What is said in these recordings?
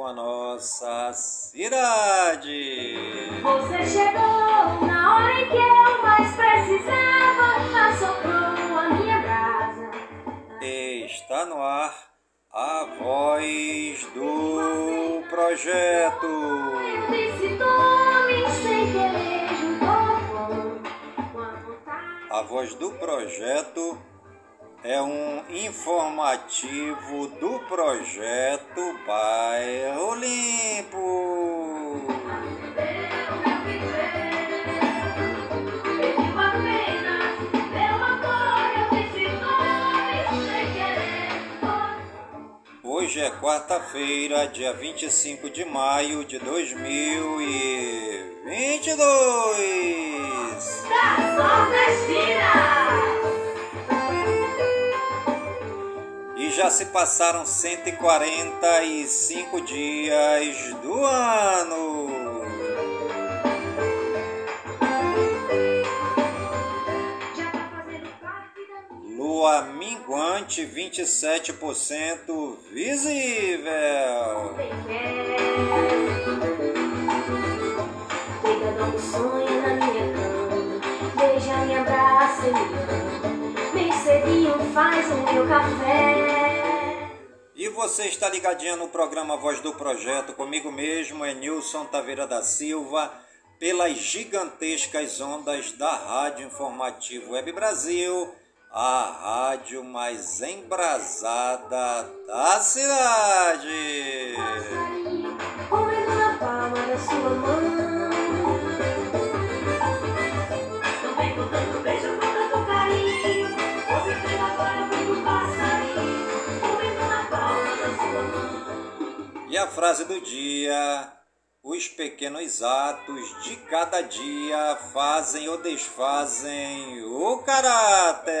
com a nossa cidade. Você chegou na hora em que eu mais precisava, assoprou a minha brasa. Está no ar a voz do projeto. A voz do projeto é um informativo do projeto Bairro Limpo. Hoje é quarta-feira, dia 25 de maio de 2022. Da Nordestina! E já se passaram 145 dias do ano. Já tá fazendo parte da minha Lua minguante 27% visível. Do sonho na minha cama Beija, me abraça e me ama Bem cedinho faz o meu café E você está ligadinho no programa Voz do Projeto, comigo mesmo, é Nilson Taveira da Silva, pelas gigantescas ondas da Rádio Informativo Web Brasil, a rádio mais embrasada da cidade. Passarinho, frase do dia: os pequenos atos de cada dia fazem ou desfazem o caráter.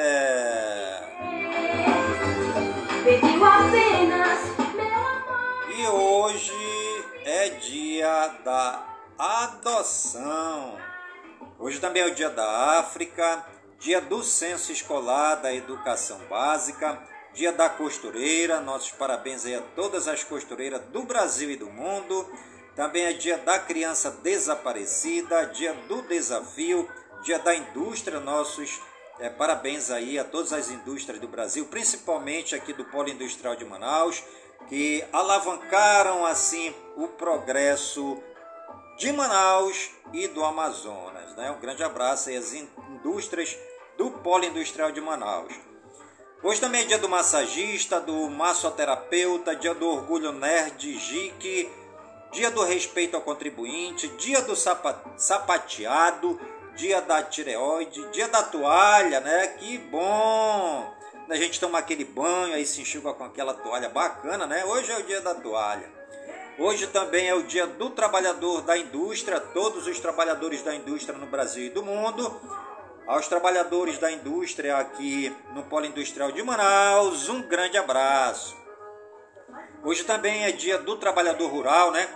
Pediu apenas meu amor E hoje é dia da adoção. Hoje também é o dia da África, dia do censo escolar da educação básica, dia da costureira. Nossos parabéns aí a todas as costureiras do Brasil e do mundo. Também é dia da criança desaparecida, dia do desafio, dia da indústria. Nossos é, parabéns aí a todas as indústrias do Brasil, principalmente aqui do Polo Industrial de Manaus, que alavancaram assim o progresso de Manaus e do Amazonas. Né? Um grande abraço aí às indústrias do Polo Industrial de Manaus. Hoje também é dia do massagista, do massoterapeuta, dia do orgulho nerd geek, dia do respeito ao contribuinte, dia do sapa- sapateado, dia da tireoide, dia da toalha, né? Que bom! A gente toma aquele banho, aí se enxuga com aquela toalha bacana, né? Hoje é o dia da toalha. Hoje também é o dia do trabalhador da indústria, todos os trabalhadores da indústria no Brasil e do mundo. Aos trabalhadores da indústria aqui no Polo Industrial de Manaus, um grande abraço. Hoje também é dia do trabalhador rural, né?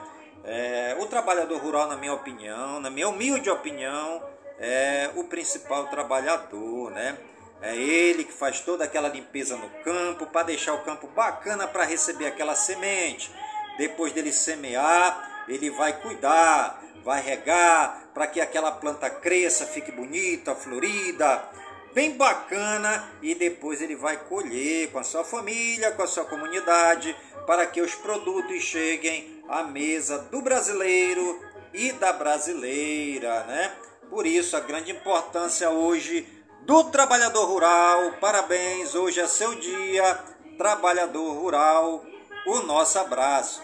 É, o trabalhador rural, na minha opinião, na minha humilde opinião, é o principal trabalhador, né? É ele que faz toda aquela limpeza no campo para deixar o campo bacana para receber aquela semente. Depois dele semear, ele vai cuidar, vai regar para que aquela planta cresça, fique bonita, florida, bem bacana e depois ele vai colher com a sua família, com a sua comunidade, para que os produtos cheguem à mesa do brasileiro e da brasileira, né? Por isso a grande importância hoje do trabalhador rural. Parabéns, hoje é seu dia, trabalhador rural. O nosso abraço.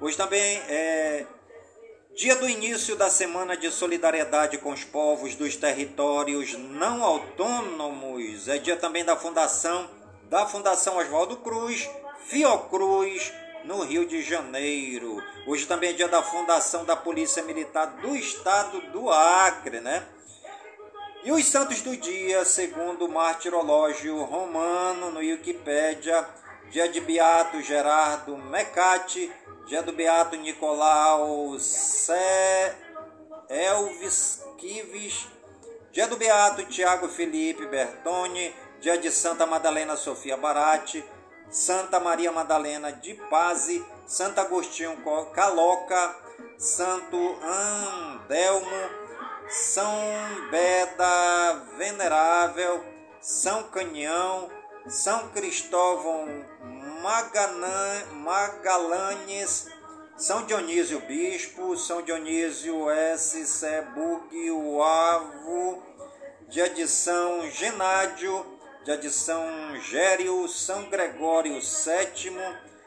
Hoje também é Dia do início da Semana de Solidariedade com os povos dos territórios não autônomos. É dia também da fundação da Fundação Oswaldo Cruz, Fiocruz, no Rio de Janeiro. Hoje também é dia da fundação da Polícia Militar do Estado do Acre, né? E os santos do dia, segundo o martirológio romano no Wikipédia, dia de Beato Gerardo Mecati, dia do Beato Nicolau C. Elvis Kives, dia do Beato Tiago Felipe Bertoni, dia de Santa Madalena Sofia Barati, Santa Maria Madalena de Paz, Santo Agostinho Caloca, Santo Andelmo, São Beda Venerável, São Canhão, São Cristóvão Magalanes, São Dionísio Bispo, São Dionísio S. Sebug, o Avo, dia de São Genádio, de São Gério, São Gregório VII,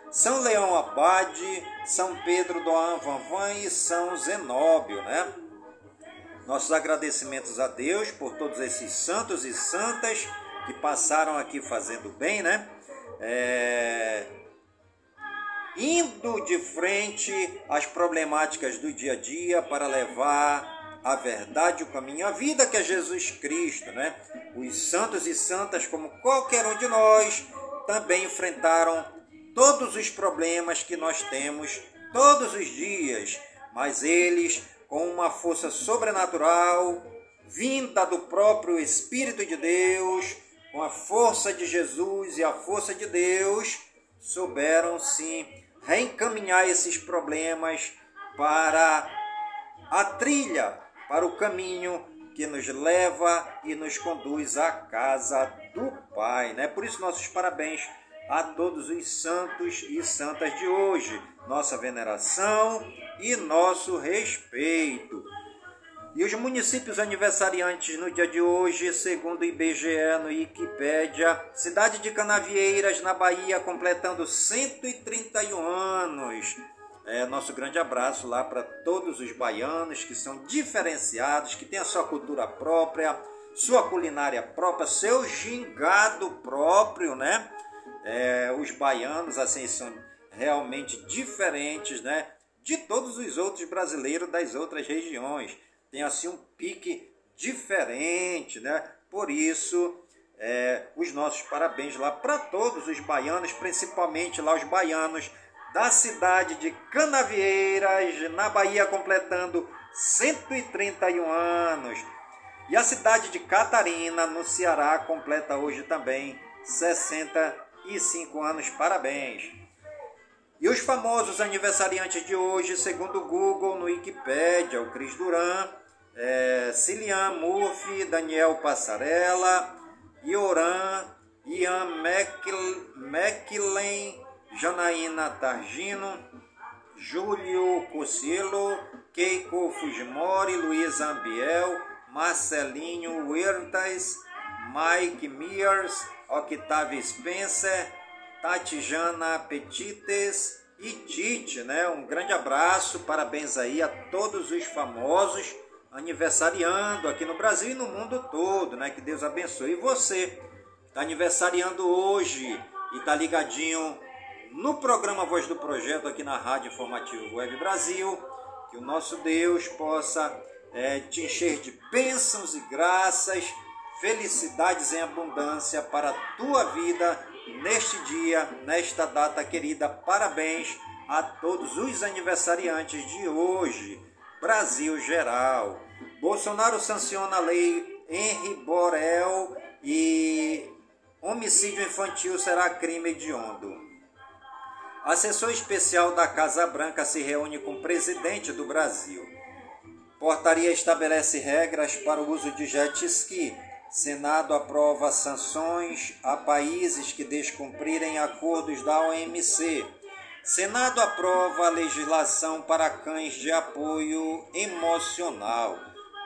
São Leão Abade, São Pedro do Anvanvan e São Zenóbio, né? Nossos agradecimentos a Deus por todos esses santos e santas que passaram aqui fazendo bem, né? É... Indo de frente às problemáticas do dia a dia para levar a verdade, o caminho, a vida que é Jesus Cristo, né? Os santos e santas, como qualquer um de nós, também enfrentaram todos os problemas que nós temos todos os dias, mas eles, com uma força sobrenatural, vinda do próprio Espírito de Deus, com a força de Jesus e a força de Deus, souberam sim reencaminhar esses problemas para a trilha para o caminho que nos leva e nos conduz à casa do Pai. Né? Por isso, nossos parabéns a todos os santos e santas de hoje, nossa veneração e nosso respeito. E os municípios aniversariantes no dia de hoje, segundo o IBGE no Wikipédia, cidade de Canavieiras, na Bahia, completando 131 anos. É, nosso grande abraço lá para todos os baianos que são diferenciados, que têm a sua cultura própria, sua culinária própria, seu gingado próprio, né? É, os baianos, assim, são realmente diferentes, né? De todos os outros brasileiros das outras regiões. Tem, assim, um pique diferente, né? Por isso, é, os nossos parabéns lá para todos os baianos, principalmente lá os baianos da cidade de Canavieiras, na Bahia, completando 131 anos. E a cidade de Catarina, no Ceará, completa hoje também 65 anos. Parabéns! E os famosos aniversariantes de hoje, segundo o Google, no Wikipedia, o Cris Duran, é, Cilian Murphy, Daniel Passarella, Ioran, Ian McLean, Janaína Targino, Júlio Cocielo, Keiko Fujimori, Luísa Ambiel, Marcelinho Huertas, Mike Mears, Octavio Spencer, Tatjana Petites e Tite, né? Um grande abraço, parabéns aí a todos os famosos aniversariando aqui no Brasil e no mundo todo, né? Que Deus abençoe. E você está aniversariando hoje e está ligadinho no programa Voz do Projeto aqui na Rádio Informativo Web Brasil. Que o nosso Deus possa é, te encher de bênçãos e graças, felicidades em abundância para a tua vida neste dia, nesta data querida. Parabéns a todos os aniversariantes de hoje, Brasil geral. Bolsonaro sanciona a lei Henri Borel e homicídio infantil será crime hediondo. Assessor especial da Casa Branca se reúne com o presidente do Brasil. Portaria estabelece regras para o uso de jet ski. Senado aprova sanções a países que descumprirem acordos da OMC. Senado aprova legislação para cães de apoio emocional.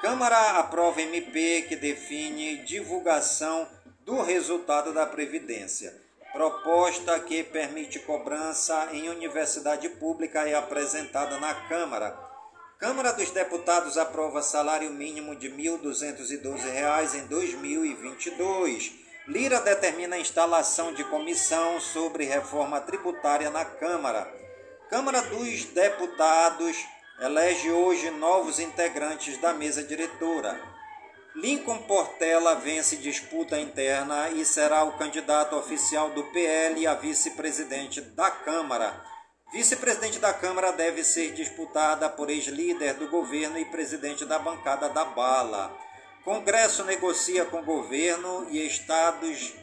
Câmara aprova MP que define divulgação do resultado da Previdência. Proposta que permite cobrança em universidade pública é apresentada na Câmara. Câmara dos Deputados aprova salário mínimo de R$ 1.212 em 2022. Lira determina a instalação de comissão sobre reforma tributária na Câmara. Câmara dos Deputados elege hoje novos integrantes da mesa diretora. Lincoln Portela vence disputa interna e será o candidato oficial do PL a vice-presidente da Câmara. Vice-presidente da Câmara deve ser disputada por ex-líder do governo e presidente da bancada da bala. Congresso negocia com governo e estados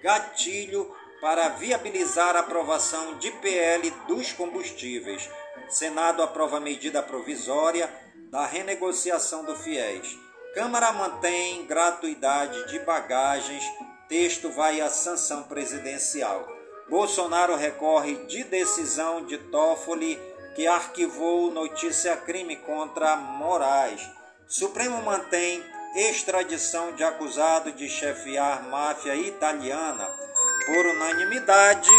gatilho para viabilizar a aprovação de PL dos combustíveis. Senado aprova medida provisória da renegociação do FIES. Câmara mantém gratuidade de bagagens. Texto vai à sanção presidencial. Bolsonaro recorre de decisão de Toffoli que arquivou notícia crime contra Moraes. Supremo mantém extradição de acusado de chefiar máfia italiana. Por unanimidade,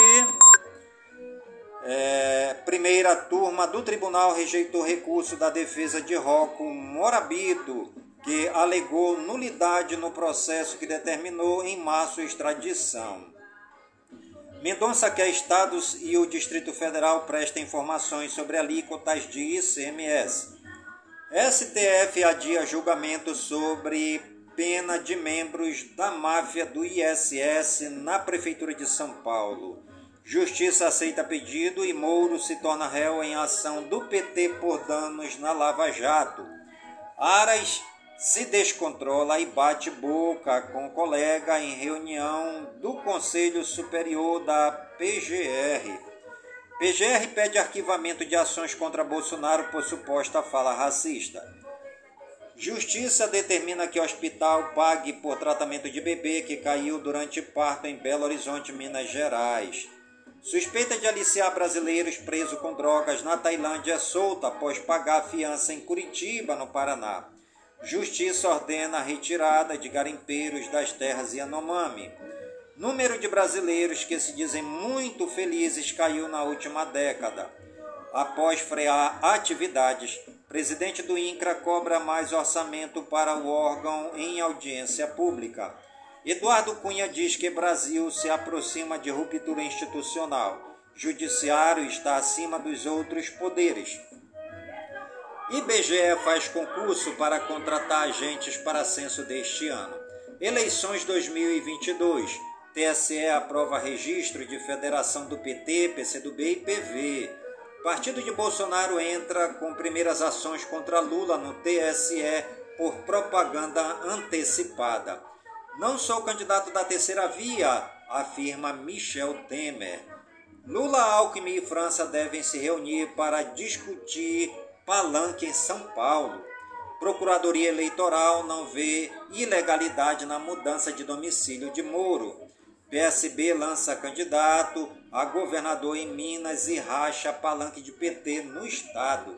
é, primeira turma do tribunal rejeitou recurso da defesa de Rocco Morabito, que alegou nulidade no processo que determinou em março extradição. Mendonça quer estados e o Distrito Federal prestem informações sobre alíquotas de ICMS. STF adia julgamento sobre pena de membros da máfia do ISS na Prefeitura de São Paulo. Justiça aceita pedido e Mouro se torna réu em ação do PT por danos na Lava Jato. Aras se descontrola e bate boca com colega em reunião do Conselho Superior da PGR. PGR pede arquivamento de ações contra Bolsonaro por suposta fala racista. Justiça determina que hospital pague por tratamento de bebê que caiu durante parto em Belo Horizonte, Minas Gerais. Suspeita de aliciar brasileiros preso com drogas na Tailândia é solta após pagar fiança em Curitiba, no Paraná. Justiça ordena a retirada de garimpeiros das terras Yanomami. Número de brasileiros que se dizem muito felizes caiu na última década. Após frear atividades, presidente do INCRA cobra mais orçamento para o órgão em audiência pública. Eduardo Cunha diz que Brasil se aproxima de ruptura institucional. Judiciário está acima dos outros poderes. IBGE faz concurso para contratar agentes para censo deste ano. Eleições 2022. TSE aprova registro de federação do PT, PCdoB e PV. Partido de Bolsonaro entra com primeiras ações contra Lula no TSE por propaganda antecipada. Não sou candidato da terceira via, afirma Michel Temer. Lula, Alckmin e França devem se reunir para discutir Palanque, em São Paulo. Procuradoria Eleitoral não vê ilegalidade na mudança de domicílio de Moro. PSB lança candidato a governador em Minas e racha palanque de PT no estado.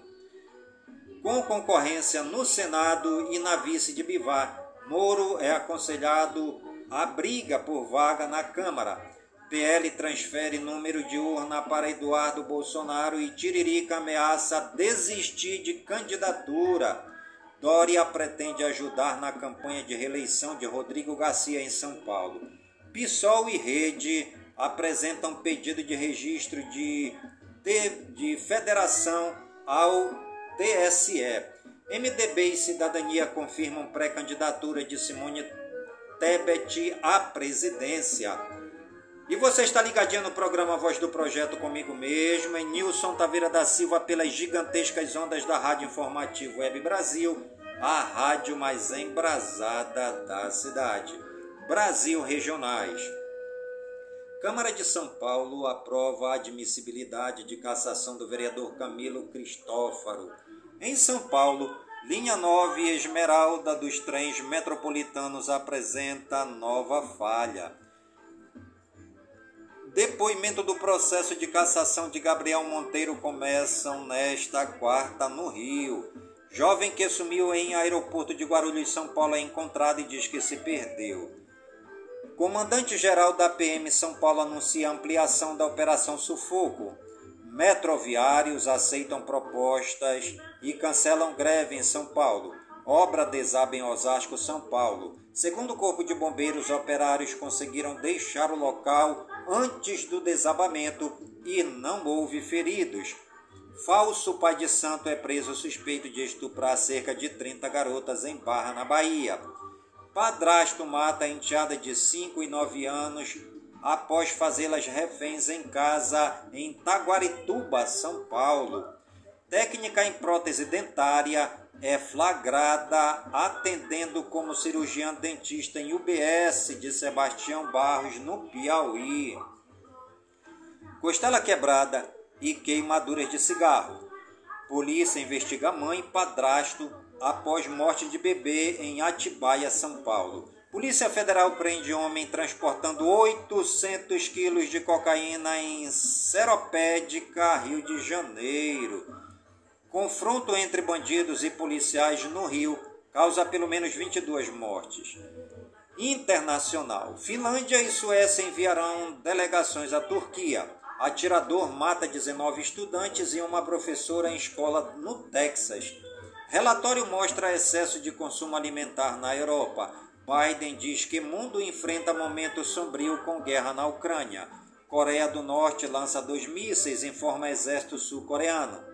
Com concorrência no Senado e na vice de Bivar, Moro é aconselhado a briga por vaga na Câmara. PL transfere número de urna para Eduardo Bolsonaro e Tiririca ameaça desistir de candidatura. Dória pretende ajudar na campanha de reeleição de Rodrigo Garcia em São Paulo. PSOL e Rede apresentam pedido de registro de, de, de federação ao TSE. MDB e Cidadania confirmam pré-candidatura de Simone Tebet à presidência. E você está ligadinho no programa Voz do Projeto comigo mesmo, em Nilson Taveira da Silva, pelas gigantescas ondas da Rádio Informativo Web Brasil, a rádio mais embrasada da cidade. Brasil Regionais. Câmara de São Paulo aprova a admissibilidade de cassação do vereador Camilo Cristófaro. Em São Paulo, linha 9 Esmeralda dos trens metropolitanos apresenta nova falha. Depoimento do processo de cassação de Gabriel Monteiro começam nesta quarta no Rio. Jovem que sumiu em aeroporto de Guarulhos, São Paulo, é encontrado e diz que se perdeu. Comandante-geral da PM São Paulo anuncia ampliação da Operação Sufoco. Metroviários aceitam propostas e cancelam greve em São Paulo. Obra desaba em Osasco, São Paulo. Segundo o Corpo de Bombeiros, operários conseguiram deixar o local antes do desabamento e não houve feridos. Falso pai de santo é preso suspeito de estuprar cerca de 30 garotas em Barra, na Bahia. Padrasto mata a enteada de 5 e 9 anos após fazê-las reféns em casa em Taguarituba, São Paulo. Técnica em prótese dentária é flagrada atendendo como cirurgiã dentista em UBS de Sebastião Barros, no Piauí. Costela quebrada e queimaduras de cigarro. Polícia investiga mãe e padrasto após morte de bebê em Atibaia, São Paulo. Polícia Federal prende homem transportando 800 quilos de cocaína em Seropédica, Rio de Janeiro. Confronto entre bandidos e policiais no Rio causa pelo menos 22 mortes. Internacional. Finlândia e Suécia enviarão delegações à Turquia. Atirador mata 19 estudantes e uma professora em escola no Texas. Relatório mostra excesso de consumo alimentar na Europa. Biden diz que mundo enfrenta momento sombrio com guerra na Ucrânia. Coreia do Norte lança dois mísseis, informa exército sul-coreano.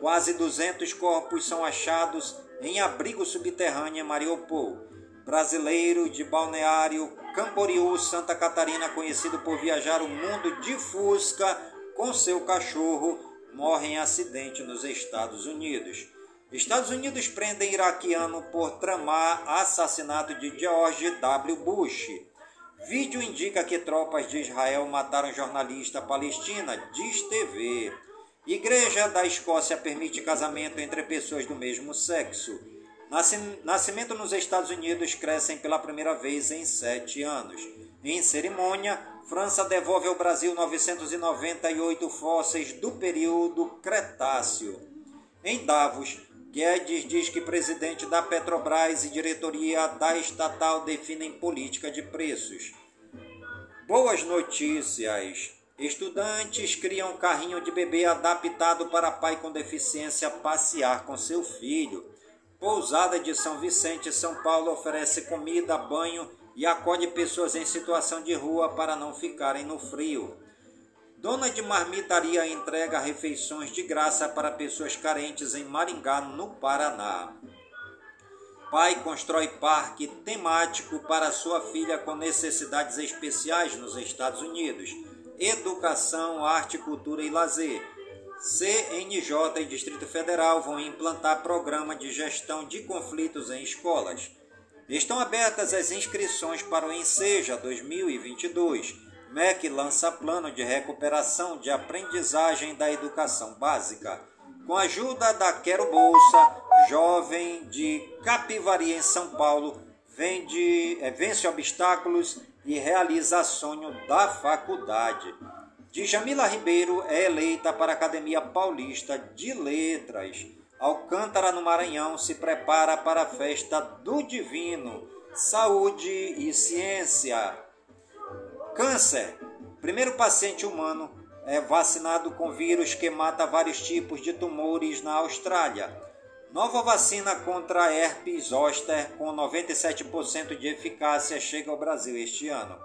Quase 200 corpos são achados em abrigo subterrâneo em Mariupol. Brasileiro de Balneário Camboriú, Santa Catarina, conhecido por viajar o mundo de Fusca com seu cachorro, morre em acidente nos Estados Unidos. Estados Unidos prendem iraquiano por tramar assassinato de George W. Bush. Vídeo indica que tropas de Israel mataram jornalista palestina, diz TV. Igreja da Escócia permite casamento entre pessoas do mesmo sexo. Nascimento nos Estados Unidos crescem pela primeira vez em sete anos. Em cerimônia, França devolve ao Brasil 998 fósseis do período Cretáceo. Em Davos, Guedes diz que presidente da Petrobras e diretoria da estatal definem política de preços. Boas notícias! Estudantes criam carrinho de bebê adaptado para pai com deficiência passear com seu filho. Pousada de São Vicente, São Paulo oferece comida, banho e acolhe pessoas em situação de rua para não ficarem no frio. Dona de marmitaria entrega refeições de graça para pessoas carentes em Maringá, no Paraná. Pai constrói parque temático para sua filha com necessidades especiais nos Estados Unidos. Educação, arte, cultura e lazer. CNJ e Distrito Federal vão implantar programa de gestão de conflitos em escolas. Estão abertas as inscrições para o Enseja 2022. MEC lança plano de recuperação de aprendizagem da educação básica. Com a ajuda da Quero Bolsa, jovem de Capivari, em São Paulo, vende, é, vence obstáculos e realiza sonho da faculdade. Djamila Ribeiro é eleita para a Academia Paulista de Letras. Alcântara, no Maranhão, se prepara para a festa do Divino. Saúde e ciência. Câncer. Primeiro paciente humano é vacinado com vírus que mata vários tipos de tumores na Austrália. Nova vacina contra herpes zoster com 97% de eficácia chega ao Brasil este ano.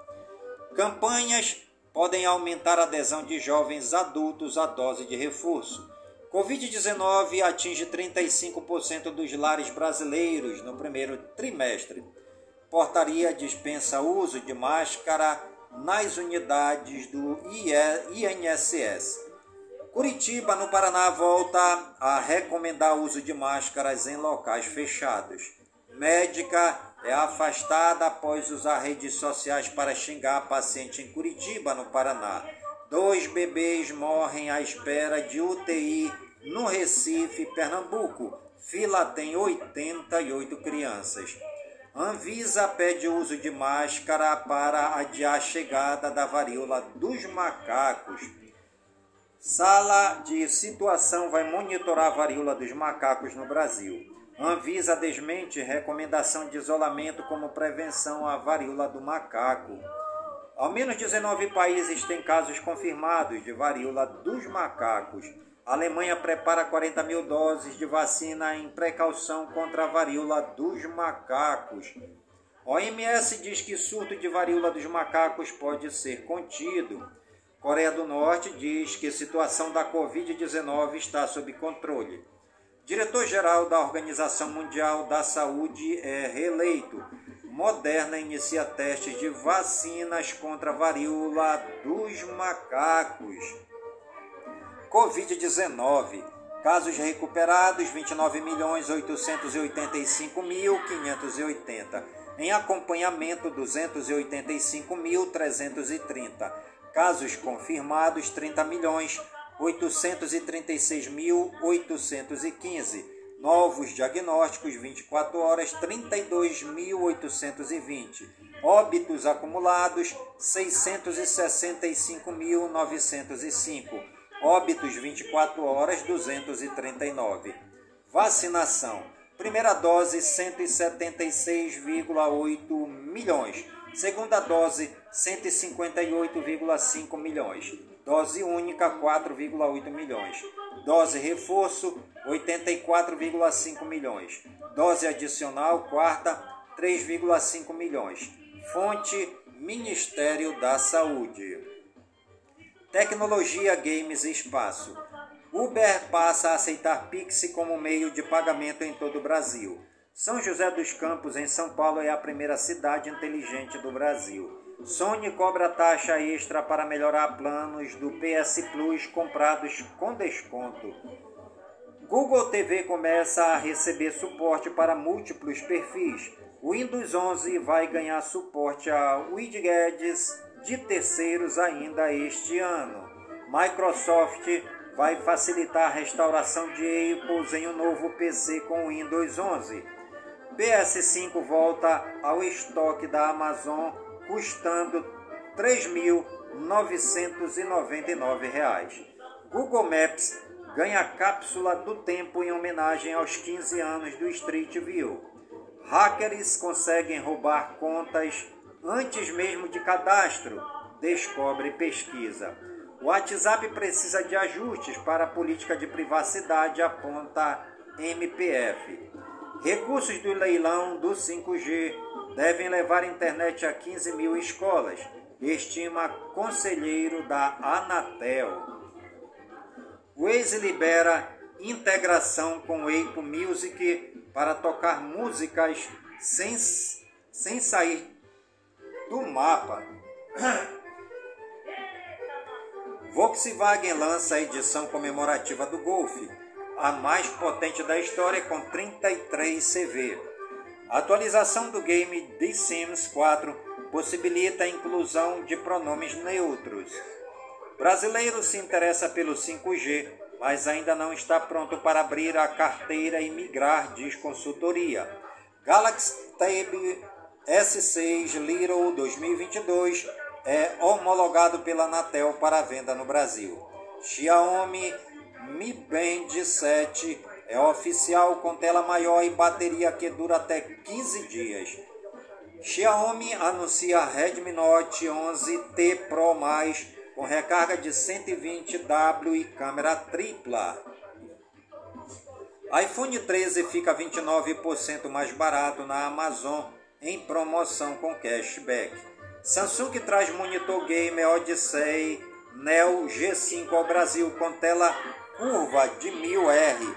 Campanhas podem aumentar a adesão de jovens adultos à dose de reforço. Covid-19 atinge 35% dos lares brasileiros no primeiro trimestre. Portaria dispensa uso de máscara nas unidades do INSS. Curitiba, no Paraná, volta a recomendar o uso de máscaras em locais fechados. Médica é afastada após usar redes sociais para xingar paciente em Curitiba, no Paraná. Dois bebês morrem à espera de UTI no Recife, Pernambuco. Fila tem 88 crianças. Anvisa pede uso de máscara para adiar a chegada da varíola dos macacos. Sala de situação vai monitorar a varíola dos macacos no Brasil. Anvisa desmente recomendação de isolamento como prevenção à varíola do macaco. Ao menos 19 países têm casos confirmados de varíola dos macacos. A Alemanha prepara 40 mil doses de vacina em precaução contra a varíola dos macacos. OMS diz que surto de varíola dos macacos pode ser contido. Coreia do Norte diz que a situação da Covid-19 está sob controle. Diretor-geral da Organização Mundial da Saúde é reeleito. Moderna inicia testes de vacinas contra a varíola dos macacos. Covid-19. Casos recuperados 29.885.580. Em acompanhamento 285.330. Casos confirmados 30 milhões 836.815. Novos diagnósticos 24 horas 32.820. Óbitos acumulados 665.905. Óbitos 24 horas 239. Vacinação. Primeira dose 176,8 milhões. Segunda dose 158,5 milhões. Dose única 4,8 milhões. Dose reforço 84,5 milhões. Dose adicional quarta 3,5 milhões. Fonte Ministério da Saúde. Tecnologia, games espaço. Uber passa a aceitar Pix como meio de pagamento em todo o Brasil. São José dos Campos, em São Paulo, é a primeira cidade inteligente do Brasil. Sony cobra taxa extra para melhorar planos do PS Plus comprados com desconto. Google TV começa a receber suporte para múltiplos perfis. Windows 11 vai ganhar suporte a widgets de terceiros ainda este ano. Microsoft vai facilitar a restauração de Apple em um novo PC com Windows 11. PS5 volta ao estoque da Amazon custando R$ 3.999. Google Maps ganha cápsula do tempo em homenagem aos 15 anos do Street View. Hackers conseguem roubar contas antes mesmo de cadastro, descobre pesquisa. O WhatsApp precisa de ajustes para a política de privacidade, aponta MPF. Recursos do leilão do 5G devem levar internet a 15 mil escolas, estima conselheiro da Anatel. Waze libera integração com Apple Music para tocar músicas sem, sem sair do mapa. Volkswagen lança a edição comemorativa do Golf, a mais potente da história com 33 CV. A atualização do game The Sims 4 possibilita a inclusão de pronomes neutros. Brasileiro se interessa pelo 5G, mas ainda não está pronto para abrir a carteira e migrar, diz consultoria. Galaxy Tab S6 Little 2022 é homologado pela Anatel para venda no Brasil. Xiaomi Mi Band 7 é oficial com tela maior e bateria que dura até 15 dias. Xiaomi anuncia Redmi Note 11T Pro+, com recarga de 120W e câmera tripla. iPhone 13 fica 29% mais barato na Amazon em promoção com cashback. Samsung traz monitor gamer Odyssey Neo G5 ao Brasil com tela curva de 1000R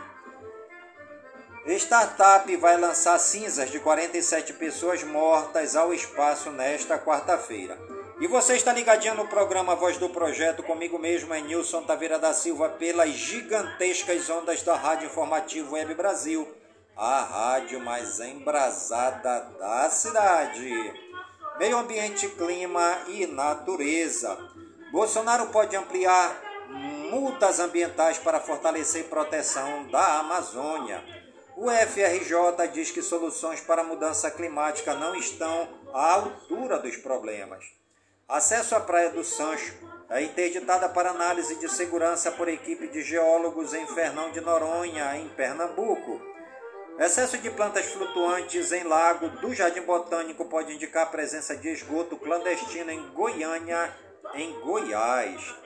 Startup vai lançar cinzas de 47 pessoas mortas ao espaço nesta quarta-feira. E você está ligadinho no programa Voz do Projeto, comigo mesmo é Nilson Taveira da Silva, pelas gigantescas ondas da Rádio Informativo Web Brasil, a rádio mais embrasada da cidade. Meio ambiente, clima e natureza. Bolsonaro pode ampliar multas ambientais para fortalecer proteção da Amazônia. O FRJ diz que soluções para a mudança climática não estão à altura dos problemas. Acesso à Praia do Sancho é interditada para análise de segurança por equipe de geólogos em Fernão de Noronha, em Pernambuco. Excesso de plantas flutuantes em lago do Jardim Botânico pode indicar a presença de esgoto clandestino em Goiânia, em Goiás.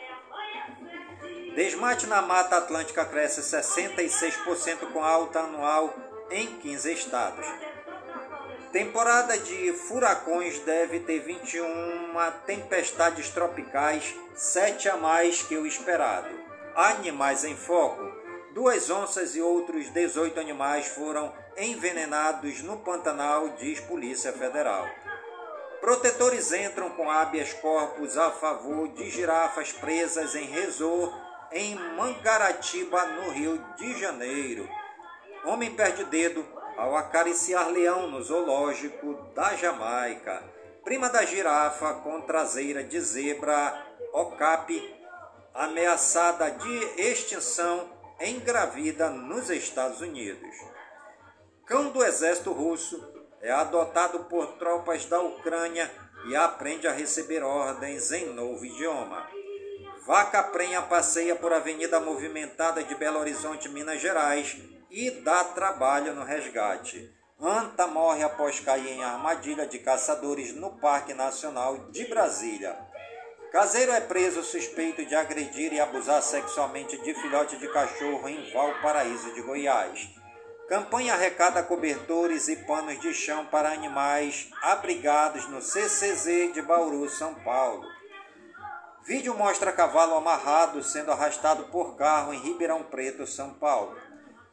Desmate na Mata Atlântica cresce 66% com alta anual em 15 estados. Temporada de furacões deve ter 21 tempestades tropicais, 7 a mais que o esperado. Animais em foco. Duas onças e outros 18 animais foram envenenados no Pantanal, diz Polícia Federal. Protetores entram com habeas corpus a favor de girafas presas em resort em Mangaratiba, no Rio de Janeiro. Homem perde dedo ao acariciar leão no zoológico da Jamaica. Prima da girafa com traseira de zebra, okapi, ameaçada de extinção, engravida nos Estados Unidos. Cão do exército russo é adotado por tropas da Ucrânia e aprende a receber ordens em novo idioma. Vaca prenha passeia por avenida movimentada de Belo Horizonte, Minas Gerais e dá trabalho no resgate. Anta morre após cair em armadilha de caçadores no Parque Nacional de Brasília. Caseiro é preso suspeito de agredir e abusar sexualmente de filhote de cachorro em Valparaíso de Goiás. Campanha arrecada cobertores e panos de chão para animais abrigados no CCZ de Bauru, São Paulo. Vídeo mostra cavalo amarrado sendo arrastado por carro em Ribeirão Preto, São Paulo.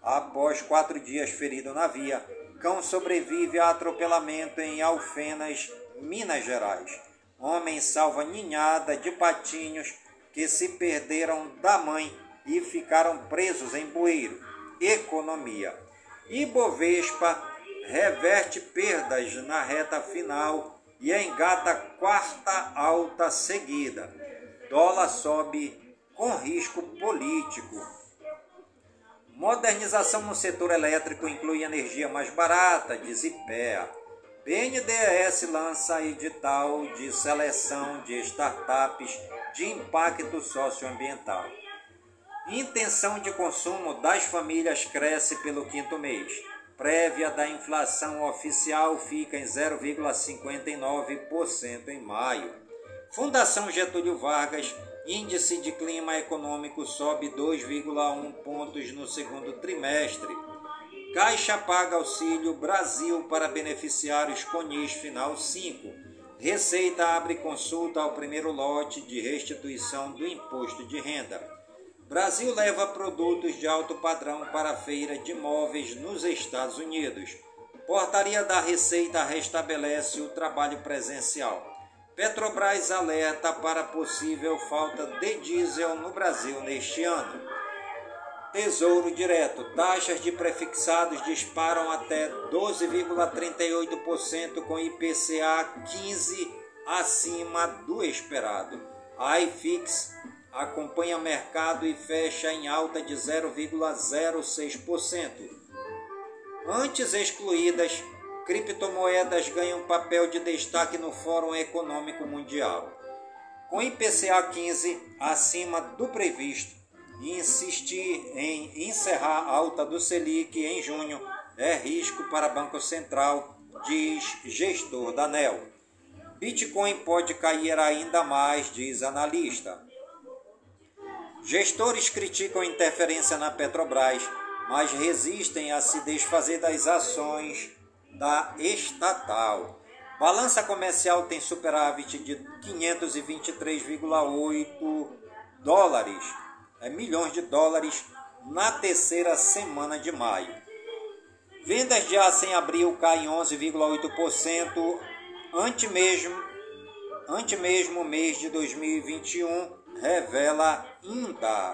Após quatro dias ferido na via, cão sobrevive a atropelamento em Alfenas, Minas Gerais. Homem salva ninhada de patinhos que se perderam da mãe e ficaram presos em bueiro. Economia. Ibovespa reverte perdas na reta final e engata quarta alta seguida dólar sobe com risco político. Modernização no setor elétrico inclui energia mais barata, diz IPEA. BNDES lança edital de seleção de startups de impacto socioambiental. Intenção de consumo das famílias cresce pelo quinto mês. Prévia da inflação oficial fica em 0,59% em maio. Fundação Getúlio Vargas, índice de clima econômico sobe 2,1 pontos no segundo trimestre. Caixa paga auxílio Brasil para beneficiários Conis Final 5. Receita abre consulta ao primeiro lote de restituição do imposto de renda. Brasil leva produtos de alto padrão para a feira de móveis nos Estados Unidos. Portaria da Receita restabelece o trabalho presencial. Petrobras alerta para possível falta de diesel no Brasil neste ano. Tesouro Direto. Taxas de prefixados disparam até 12,38% com IPCA 15 acima do esperado. A iFix acompanha mercado e fecha em alta de 0,06%. Antes excluídas criptomoedas ganham papel de destaque no Fórum Econômico Mundial. Com IPCA 15 acima do previsto insistir em encerrar a alta do Selic em junho é risco para Banco Central, diz gestor da NEL. Bitcoin pode cair ainda mais, diz analista. Gestores criticam interferência na Petrobras, mas resistem a se desfazer das ações da estatal. Balança comercial tem superávit de 523,8 dólares, é, milhões de dólares na terceira semana de maio. Vendas de aço em abril caem 11,8% ante mesmo, ante mesmo mês de 2021, revela INDA.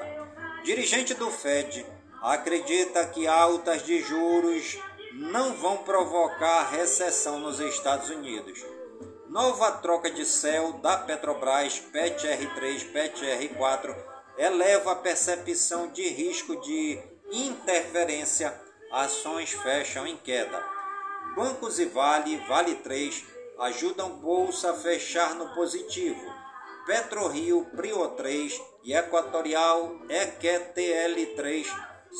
Dirigente do Fed acredita que altas de juros não vão provocar recessão nos Estados Unidos. Nova troca de céu da Petrobras PET R3, PET R4 eleva a percepção de risco de interferência. Ações fecham em queda. Bancos e Vale, Vale 3 ajudam Bolsa a fechar no positivo. PetroRio, Prio 3 e Equatorial EQTL3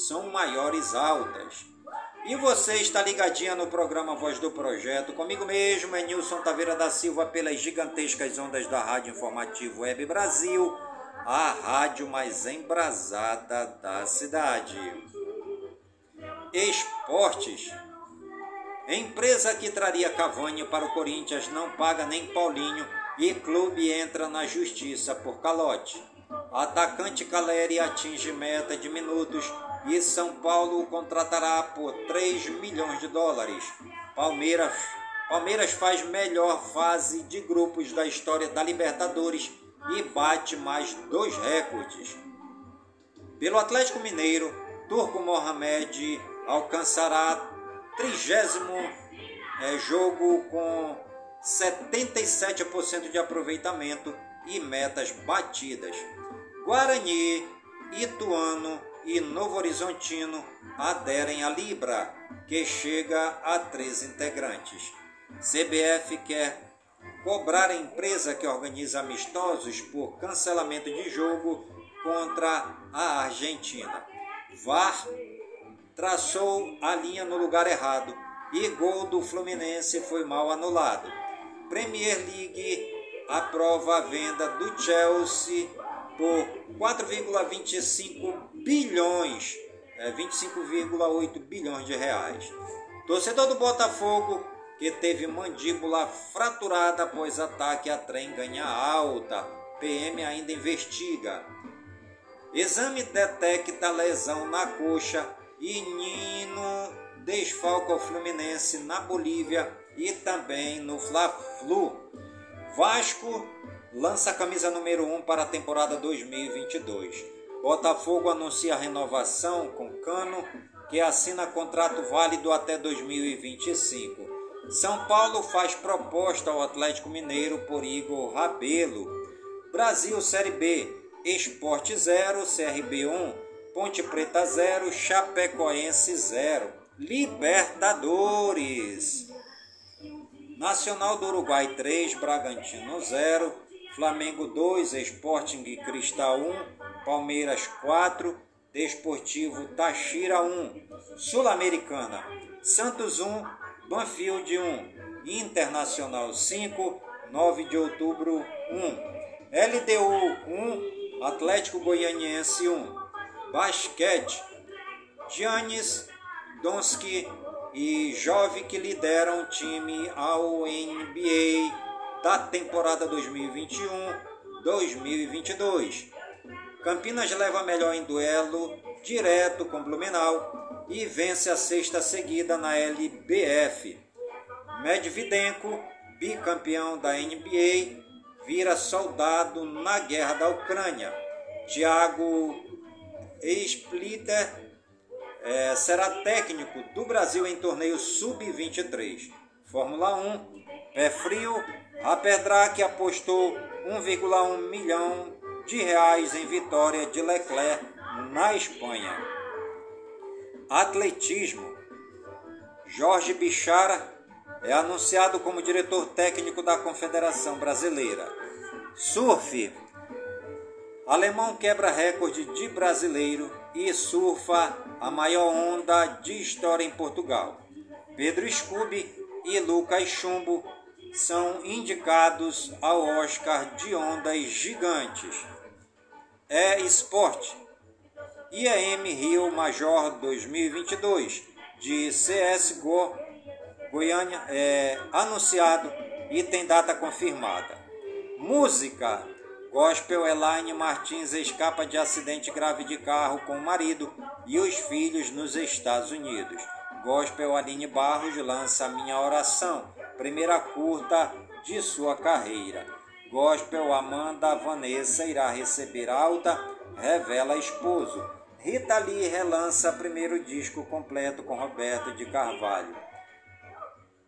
são maiores altas. E você está ligadinha no programa Voz do Projeto, comigo mesmo, é Nilson Taveira da Silva, pelas gigantescas ondas da Rádio Informativo Web Brasil, a rádio mais embrasada da cidade. Esportes. Empresa que traria Cavani para o Corinthians não paga nem Paulinho e clube entra na justiça por calote. Atacante Caleri atinge meta de minutos e São Paulo contratará por 3 milhões de dólares. Palmeiras, Palmeiras faz melhor fase de grupos da história da Libertadores e bate mais dois recordes. Pelo Atlético Mineiro, Turco Mohamed alcançará trigésimo é, jogo com 77% de aproveitamento e metas batidas. Guarani, Ituano e Novo Horizontino aderem à Libra, que chega a três integrantes. CBF quer cobrar a empresa que organiza amistosos por cancelamento de jogo contra a Argentina. VAR traçou a linha no lugar errado e gol do Fluminense foi mal anulado. Premier League aprova a venda do Chelsea por 4,25 bilhões, é, 25,8 bilhões de reais. Torcedor do Botafogo que teve mandíbula fraturada após ataque a trem ganha alta. PM ainda investiga. Exame detecta lesão na coxa e Nino desfalca o Fluminense na Bolívia e também no Fla-Flu. Vasco lança a camisa número 1 para a temporada 2022. Botafogo anuncia renovação com Cano, que assina contrato válido até 2025. São Paulo faz proposta ao Atlético Mineiro por Igor Rabelo. Brasil Série B, Esporte 0, CRB 1, Ponte Preta 0, Chapecoense 0. Libertadores. Nacional do Uruguai 3, Bragantino 0, Flamengo 2, Sporting Cristal 1, Palmeiras 4, Desportivo Tachira 1, Sul-Americana, Santos 1, Banfield 1, Internacional 5, 9 de outubro 1, LDU 1, Atlético Goianiense 1, Basquete, Giannis Donski e Jovic lideram o time ao NBA da temporada 2021-2022. Campinas leva melhor em duelo direto com Blumenau e vence a sexta seguida na LBF. Medvedenko, bicampeão da NBA, vira soldado na guerra da Ucrânia. Thiago Splitter é, será técnico do Brasil em torneio sub-23. Fórmula 1, pé frio, a Pedrac apostou 1,1 milhão de reais em vitória de Leclerc na Espanha. Atletismo. Jorge Bichara é anunciado como diretor técnico da Confederação Brasileira. Surf. Alemão quebra recorde de brasileiro e surfa a maior onda de história em Portugal. Pedro Scooby e Lucas Chumbo são indicados ao Oscar de ondas gigantes. É esporte. IAM Rio Major 2022 de CSGO Goiânia é anunciado e tem data confirmada. Música Gospel Elaine Martins escapa de acidente grave de carro com o marido e os filhos nos Estados Unidos. Gospel Aline Barros lança Minha Oração, primeira curta de sua carreira. Gospel Amanda Vanessa irá receber alta, revela esposo. Rita Lee relança primeiro disco completo com Roberto de Carvalho.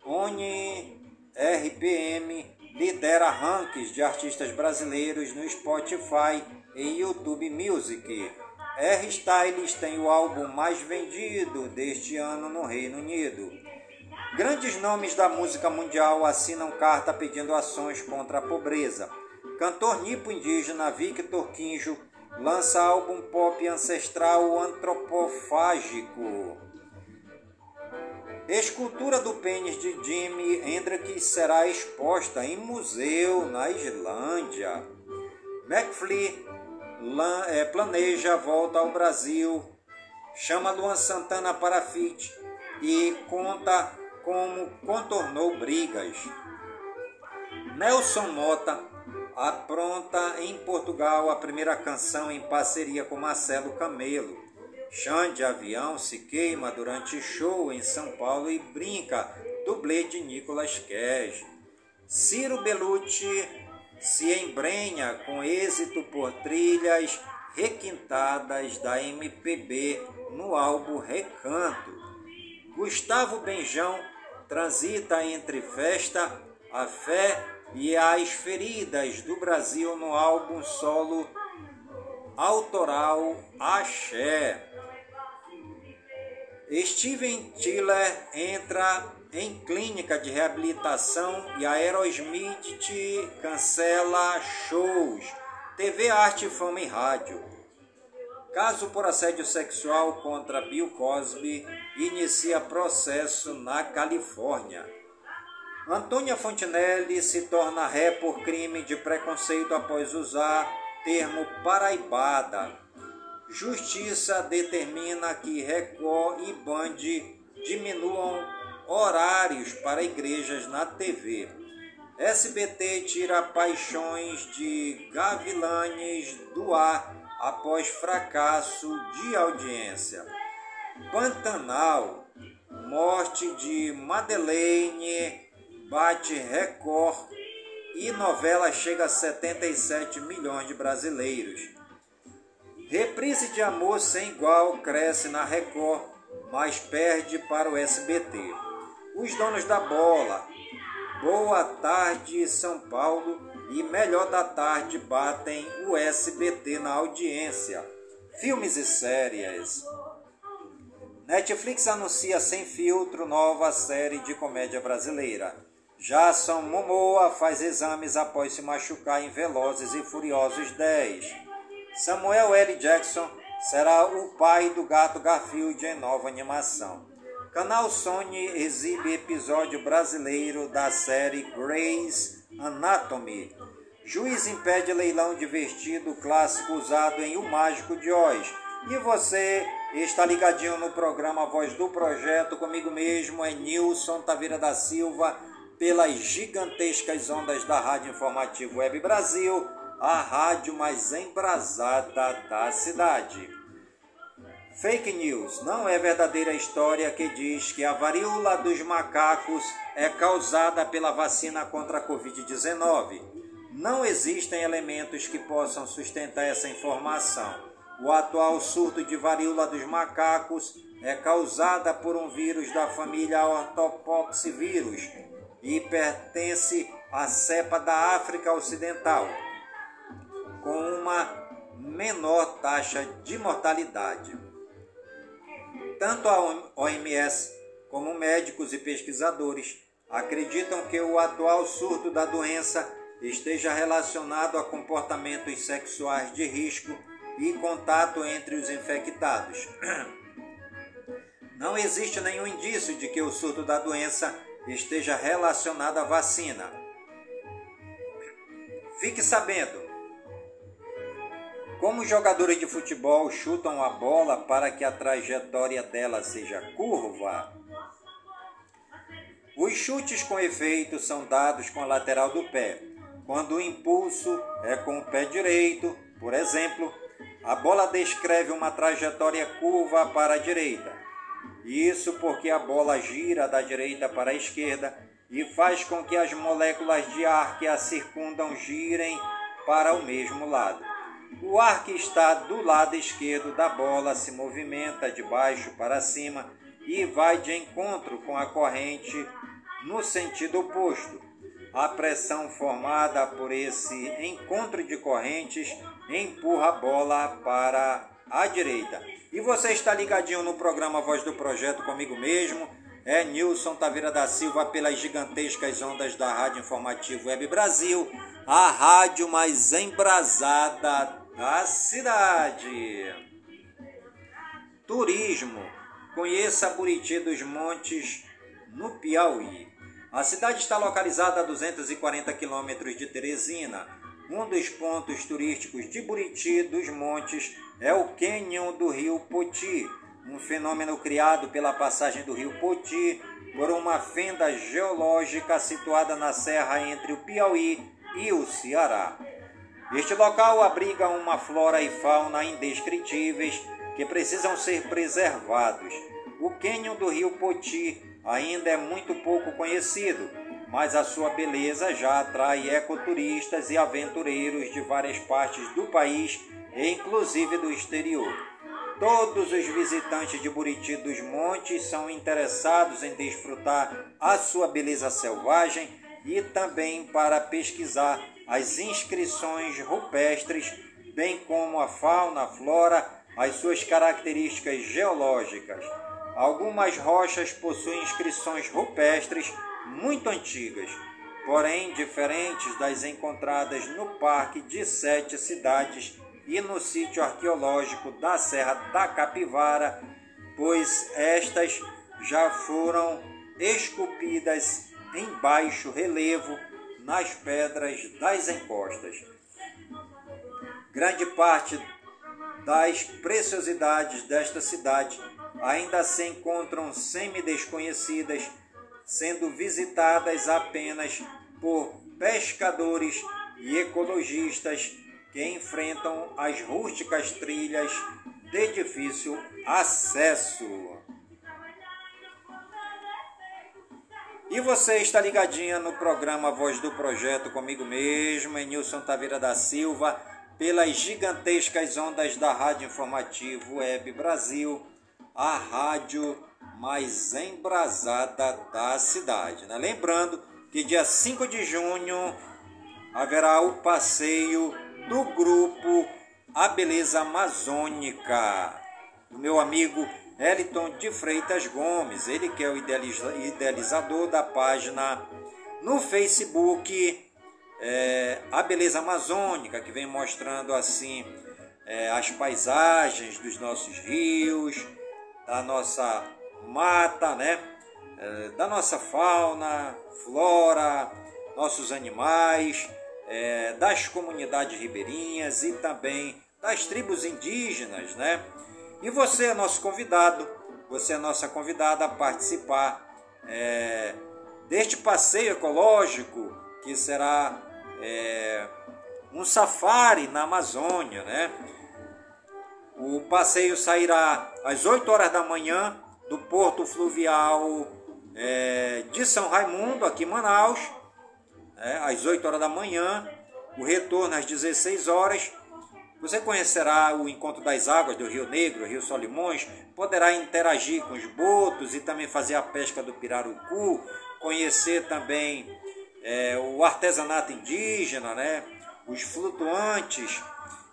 Oni RPM lidera rankings de artistas brasileiros no Spotify e YouTube Music. R Styles tem o álbum mais vendido deste ano no Reino Unido. Grandes nomes da música mundial assinam carta pedindo ações contra a pobreza. Cantor nipo indígena Victor Quinjo lança álbum pop ancestral antropofágico. Escultura do pênis de Jimi Hendrix será exposta em museu na Islândia. McFly é, planeja volta ao Brasil, chama Luan Santana para fit e conta como contornou brigas. Nelson Mota apronta em Portugal a primeira canção em parceria com Marcelo Camelo. Xande Avião se queima durante show em São Paulo e brinca dublê de Nicolas Cage. Ciro Belucci se embrenha com êxito por trilhas requintadas da MPB no álbum Recanto. Gustavo Benjão transita entre festa, a fé e as feridas do Brasil no álbum solo autoral Axé. Steven Tiller entra em clínica de reabilitação e Aerosmith cancela shows. TV Arte, Fama e Rádio. Caso por assédio sexual contra Bill Cosby inicia processo na Califórnia. Antônia Fontinelli se torna ré por crime de preconceito após usar termo paraibada. Justiça determina que Record e Band diminuam horários para igrejas na TV. SBT tira paixões de Gavilanes do ar após fracasso de audiência. Pantanal, morte de Madeleine bate recorde e novela chega a 77 milhões de brasileiros. Reprise de Amor Sem Igual cresce na Record, mas perde para o SBT. Os donos da bola. Boa tarde, São Paulo e Melhor da Tarde batem o SBT na audiência. Filmes e séries. Netflix anuncia sem filtro nova série de comédia brasileira. Jason Momoa faz exames após se machucar em Velozes e Furiosos 10. Samuel L. Jackson será o pai do gato Garfield em nova animação. Canal Sony exibe episódio brasileiro da série Grey's Anatomy. Juiz impede leilão de vestido clássico usado em O Mágico de Oz. E você está ligadinho no programa Voz do Projeto, comigo mesmo é Nilson Taveira da Silva pelas gigantescas ondas da Rádio Informativo Web Brasil, a rádio mais embrasada da cidade. Fake news não é verdadeira história que diz que a varíola dos macacos é causada pela vacina contra a Covid-19. Não existem elementos que possam sustentar essa informação. O atual surto de varíola dos macacos é causada por um vírus da família ortopoxvírus, e pertence à cepa da África Ocidental, com uma menor taxa de mortalidade. Tanto a OMS como médicos e pesquisadores acreditam que o atual surto da doença esteja relacionado a comportamentos sexuais de risco e contato entre os infectados. Não existe nenhum indício de que o surto da doença esteja relacionada à vacina. Fique sabendo, como jogadores de futebol chutam a bola para que a trajetória dela seja curva, os chutes com efeito são dados com a lateral do pé. Quando o impulso é com o pé direito, por exemplo, a bola descreve uma trajetória curva para a direita. Isso porque a bola gira da direita para a esquerda e faz com que as moléculas de ar que a circundam girem para o mesmo lado. O ar que está do lado esquerdo da bola se movimenta de baixo para cima e vai de encontro com a corrente no sentido oposto. A pressão formada por esse encontro de correntes empurra a bola para a direita. E você está ligadinho no programa Voz do Projeto comigo mesmo. É Nilson Taveira da Silva pelas gigantescas ondas da Rádio Informativo Web Brasil, a rádio mais embrasada da cidade. Turismo. Conheça Buriti dos Montes, no Piauí. A cidade está localizada a 240 quilômetros de Teresina, Um dos pontos turísticos de Buriti dos Montes é o Cânion do Rio Poti, um fenômeno criado pela passagem do Rio Poti por uma fenda geológica situada na serra entre o Piauí e o Ceará. Este local abriga uma flora e fauna indescritíveis que precisam ser preservados. O cânion do rio Poti ainda é muito pouco conhecido, mas a sua beleza já atrai ecoturistas e aventureiros de várias partes do país inclusive do exterior. Todos os visitantes de Buriti dos Montes são interessados em desfrutar a sua beleza selvagem e também para pesquisar as inscrições rupestres, bem como a fauna, a flora, as suas características geológicas. Algumas rochas possuem inscrições rupestres muito antigas, porém diferentes das encontradas no Parque de Sete Cidades e no sítio arqueológico da Serra da Capivara, pois estas já foram esculpidas em baixo relevo nas pedras das encostas. Grande parte das preciosidades desta cidade ainda se encontram semi-desconhecidas, sendo visitadas apenas por pescadores e ecologistas que enfrentam as rústicas trilhas de difícil acesso. E você está ligadinha no programa Voz do Projeto comigo mesmo, Nilson Taveira da Silva, pelas gigantescas ondas da Rádio Informativo Web Brasil, a rádio mais embrasada da cidade. Né? Lembrando que dia 5 de junho haverá o passeio do grupo A Beleza Amazônica, do meu amigo Eliton de Freitas Gomes, ele que é o idealizador da página no Facebook é, A Beleza Amazônica, que vem mostrando assim é, as paisagens dos nossos rios, da nossa mata, né? É, da nossa fauna, flora, nossos animais, é, das comunidades ribeirinhas e também das tribos indígenas, né? E você é nosso convidado, você é nossa convidada a participar é, deste passeio ecológico que será é, um safari na Amazônia, né? O passeio sairá às 8 horas da manhã do Porto Fluvial é, de São Raimundo, aqui em Manaus, é, às 8 horas da manhã. O retorno às 16 horas você conhecerá o Encontro das Águas do Rio Negro, Rio Solimões, poderá interagir com os botos e também fazer a pesca do pirarucu, conhecer também é, o artesanato indígena, né? os flutuantes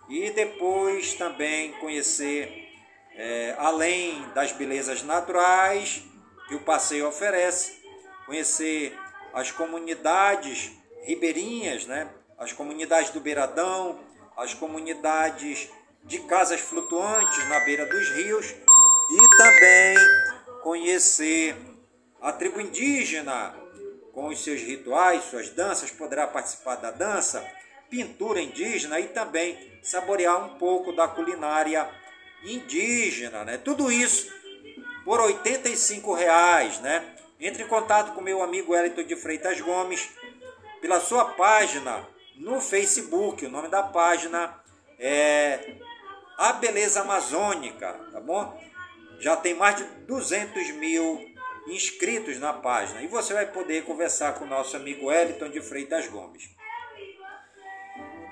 e depois também conhecer, é, além das belezas naturais que o passeio oferece, conhecer as comunidades ribeirinhas, né? as comunidades do Beiradão, as comunidades de casas flutuantes na beira dos rios e também conhecer a tribo indígena com os seus rituais, suas danças, poderá participar da dança, pintura indígena e também saborear um pouco da culinária indígena, né? Tudo isso por 85 reais, né? Entre em contato com meu amigo Wellington de Freitas Gomes pela sua página no Facebook. O nome da página é A Beleza Amazônica, tá bom? Já tem mais de 200 mil inscritos na página e você vai poder conversar com o nosso amigo Eliton de Freitas Gomes.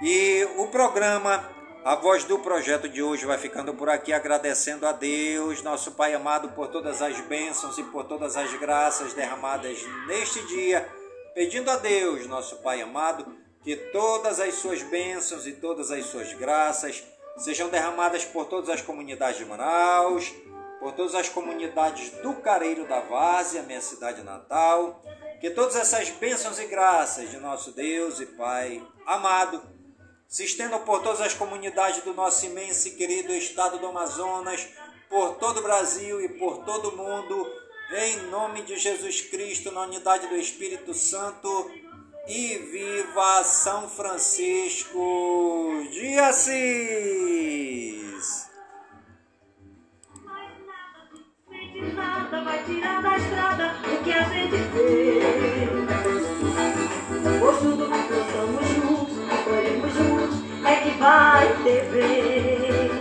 E o programa A Voz do Projeto de hoje vai ficando por aqui, agradecendo a Deus, nosso Pai amado, por todas as bênçãos e por todas as graças derramadas neste dia, pedindo a Deus, nosso Pai amado, que todas as suas bênçãos e todas as suas graças sejam derramadas por todas as comunidades de Manaus, por todas as comunidades do Careiro da Várzea, minha cidade natal, que todas essas bênçãos e graças de nosso Deus e Pai amado se estendam por todas as comunidades do nosso imenso e querido estado do Amazonas, por todo o Brasil e por todo o mundo, em nome de Jesus Cristo, na unidade do Espírito Santo e viva São Francisco de Assis! Nada vai tirar da estrada o que a gente fez. Que vai ter vez.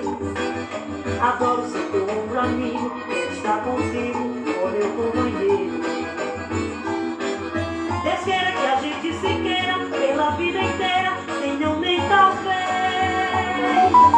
Adoro ser teu ombro amigo, quero estar contigo, meu companheiro.